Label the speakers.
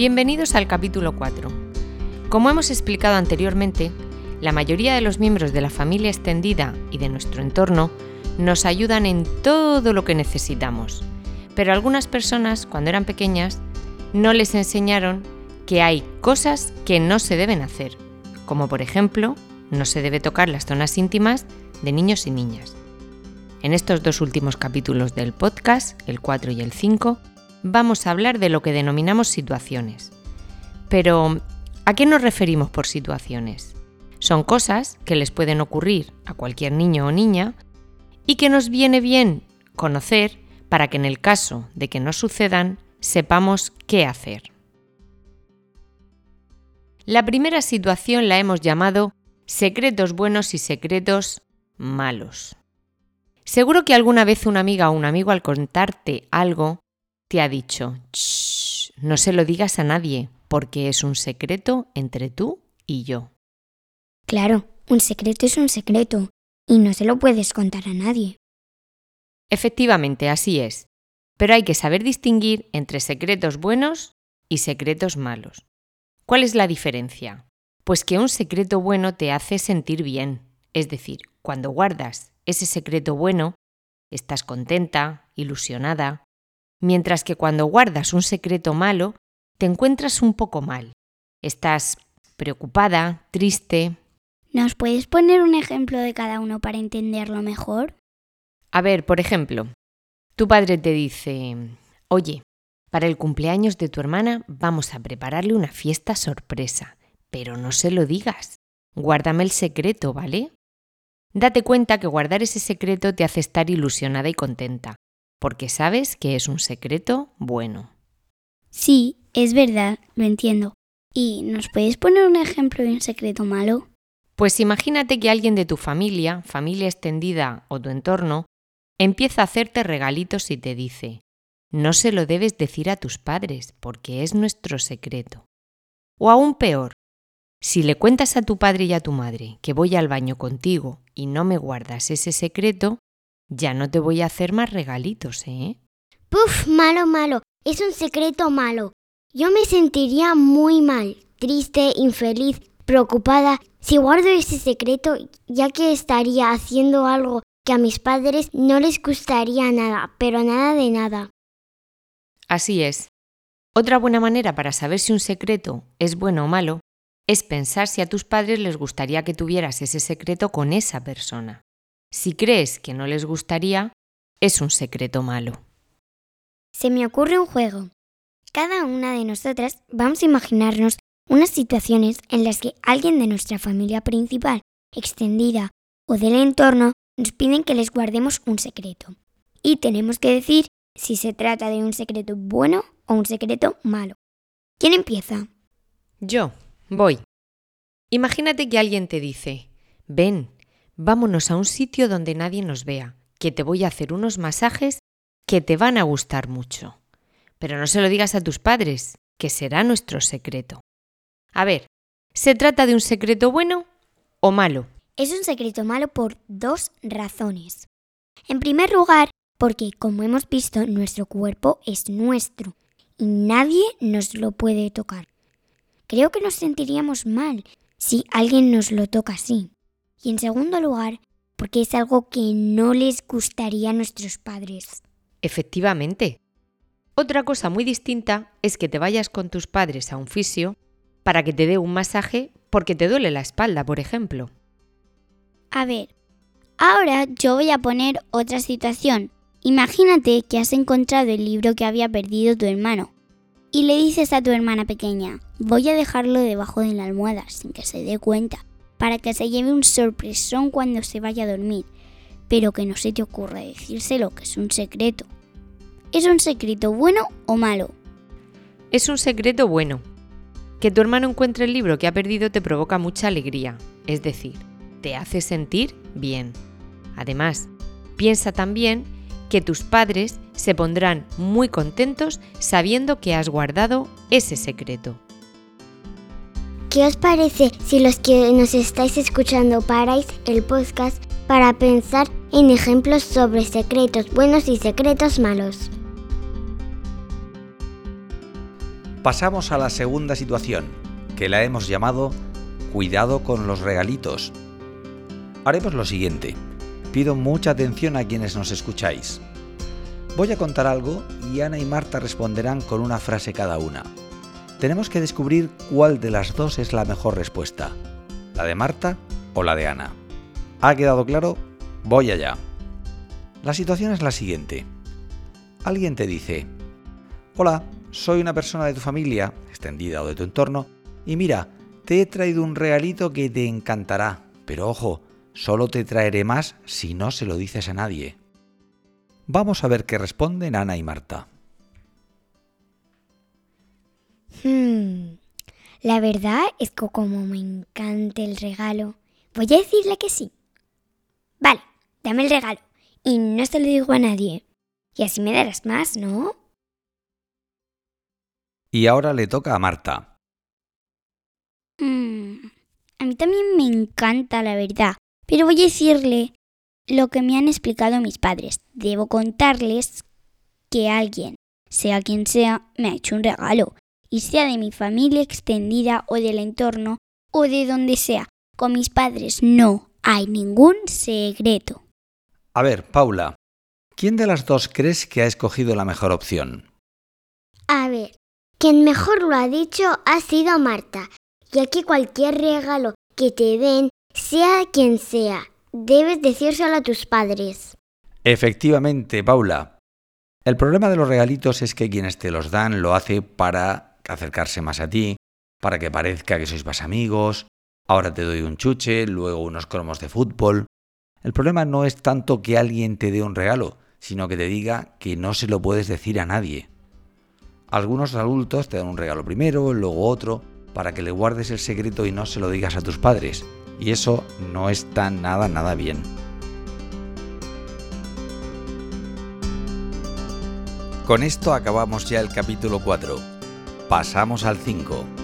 Speaker 1: Bienvenidos al capítulo 4. Como hemos explicado anteriormente, la mayoría de los miembros de la familia extendida y de nuestro entorno nos ayudan en todo lo que necesitamos. Pero algunas personas, cuando eran pequeñas, no les enseñaron que hay cosas que no se deben hacer, como por ejemplo, no se debe tocar las zonas íntimas de niños y niñas. En estos dos últimos capítulos del podcast, el 4 y el 5, vamos a hablar de lo que denominamos situaciones. Pero, ¿a qué nos referimos por situaciones? Son cosas que les pueden ocurrir a cualquier niño o niña y que nos viene bien conocer para que en el caso de que no sucedan sepamos qué hacer. La primera situación la hemos llamado secretos buenos y secretos malos. Seguro que alguna vez una amiga o un amigo al contarte algo te ha dicho, no se lo digas a nadie, porque es un secreto entre tú y yo.
Speaker 2: Claro, un secreto es un secreto, y no se lo puedes contar a nadie.
Speaker 1: Efectivamente, así es, pero hay que saber distinguir entre secretos buenos y secretos malos. ¿Cuál es la diferencia? Pues que un secreto bueno te hace sentir bien, es decir, cuando guardas ese secreto bueno, estás contenta, ilusionada, mientras que cuando guardas un secreto malo, te encuentras un poco mal. Estás preocupada, triste.
Speaker 2: ¿Nos puedes poner un ejemplo de cada uno para entenderlo mejor?
Speaker 1: A ver, por ejemplo, tu padre te dice, oye, para el cumpleaños de tu hermana vamos a prepararle una fiesta sorpresa, pero no se lo digas. Guárdame el secreto, ¿vale? Date cuenta que guardar ese secreto te hace estar ilusionada y contenta, porque sabes que es un secreto bueno.
Speaker 2: Sí, es verdad, lo entiendo. ¿Y nos puedes poner un ejemplo de un secreto malo?
Speaker 1: Pues imagínate que alguien de tu familia, familia extendida o tu entorno, empieza a hacerte regalitos y te dice, no se lo debes decir a tus padres porque es nuestro secreto. O aún peor, si le cuentas a tu padre y a tu madre que voy al baño contigo y no me guardas ese secreto, ya no te voy a hacer más regalitos, ¿eh?
Speaker 3: Puf, malo, malo. Es un secreto malo. Yo me sentiría muy mal, triste, infeliz, preocupada si guardo ese secreto, ya que estaría haciendo algo que a mis padres no les gustaría nada, pero nada de nada.
Speaker 1: Así es. Otra buena manera para saber si un secreto es bueno o malo es pensar si a tus padres les gustaría que tuvieras ese secreto con esa persona. Si crees que no les gustaría, es un secreto malo.
Speaker 2: Se me ocurre un juego. Cada una de nosotras vamos a imaginarnos unas situaciones en las que alguien de nuestra familia principal, extendida o del entorno nos piden que les guardemos un secreto. Y tenemos que decir si se trata de un secreto bueno o un secreto malo. ¿Quién empieza?
Speaker 1: Yo, voy. Imagínate que alguien te dice, ven, vámonos a un sitio donde nadie nos vea, que te voy a hacer unos masajes que te van a gustar mucho. Pero no se lo digas a tus padres, que será nuestro secreto. A ver, ¿se trata de un secreto bueno o malo?
Speaker 2: Es un secreto malo por dos razones. En primer lugar, porque como hemos visto, nuestro cuerpo es nuestro y nadie nos lo puede tocar. Creo que nos sentiríamos mal si alguien nos lo toca así. Y en segundo lugar, porque es algo que no les gustaría a nuestros padres.
Speaker 1: Efectivamente. Otra cosa muy distinta es que te vayas con tus padres a un fisio para que te dé un masaje porque te duele la espalda, por ejemplo.
Speaker 2: A ver, ahora yo voy a poner otra situación. Imagínate que has encontrado el libro que había perdido tu hermano y le dices a tu hermana pequeña, voy a dejarlo debajo de la almohada sin que se dé cuenta para que se lleve un sorpresón cuando se vaya a dormir, pero que no se te ocurra decírselo, que es un secreto. ¿Es un secreto bueno o malo?
Speaker 1: Es un secreto bueno. Que tu hermano encuentre el libro que ha perdido te provoca mucha alegría, es decir, te hace sentir bien. Además, piensa también que tus padres se pondrán muy contentos sabiendo que has guardado ese secreto.
Speaker 3: ¿Qué os parece si los que nos estáis escuchando paráis el podcast para pensar en ejemplos sobre secretos buenos y secretos malos?
Speaker 4: Pasamos a la segunda situación, que la hemos llamado Cuidado con los regalitos. Haremos lo siguiente. Pido mucha atención a quienes nos escucháis. Voy a contar algo y Ana y Marta responderán con una frase cada una. Tenemos que descubrir cuál de las dos es la mejor respuesta, la de Marta o la de Ana. ¿Ha quedado claro? Voy allá. La situación es la siguiente. Alguien te dice, hola, soy una persona de tu familia, extendida o de tu entorno, y mira, te he traído un regalito que te encantará, pero ojo, solo te traeré más si no se lo dices a nadie. Vamos a ver qué responden Ana y Marta.
Speaker 2: Hmm, la verdad es que como me encanta el regalo, voy a decirle que sí. Vale, dame el regalo y no se lo digo a nadie. Y así me darás más, ¿no?
Speaker 4: Y ahora le toca a Marta.
Speaker 2: Mm, a mí también me encanta, la verdad. Pero voy a decirle lo que me han explicado mis padres. Debo contarles que alguien, sea quien sea, me ha hecho un regalo. Y sea de mi familia extendida o del entorno o de donde sea. Con mis padres no hay ningún secreto.
Speaker 4: A ver, Paula, ¿quién de las dos crees que ha escogido la mejor opción?
Speaker 3: A ver, quien mejor lo ha dicho ha sido Marta, ya que cualquier regalo que te den, sea quien sea, debes decírselo a tus padres.
Speaker 4: Efectivamente, Paula. El problema de los regalitos es que quienes te los dan lo hace para acercarse más a ti, para que parezca que sois más amigos, ahora te doy un chuche, luego unos cromos de fútbol. El problema no es tanto que alguien te dé un regalo, sino que te diga que no se lo puedes decir a nadie. Algunos adultos te dan un regalo primero, luego otro, para que le guardes el secreto y no se lo digas a tus padres. Y eso no está nada, nada bien. Con esto acabamos ya el capítulo 4. Pasamos al 5.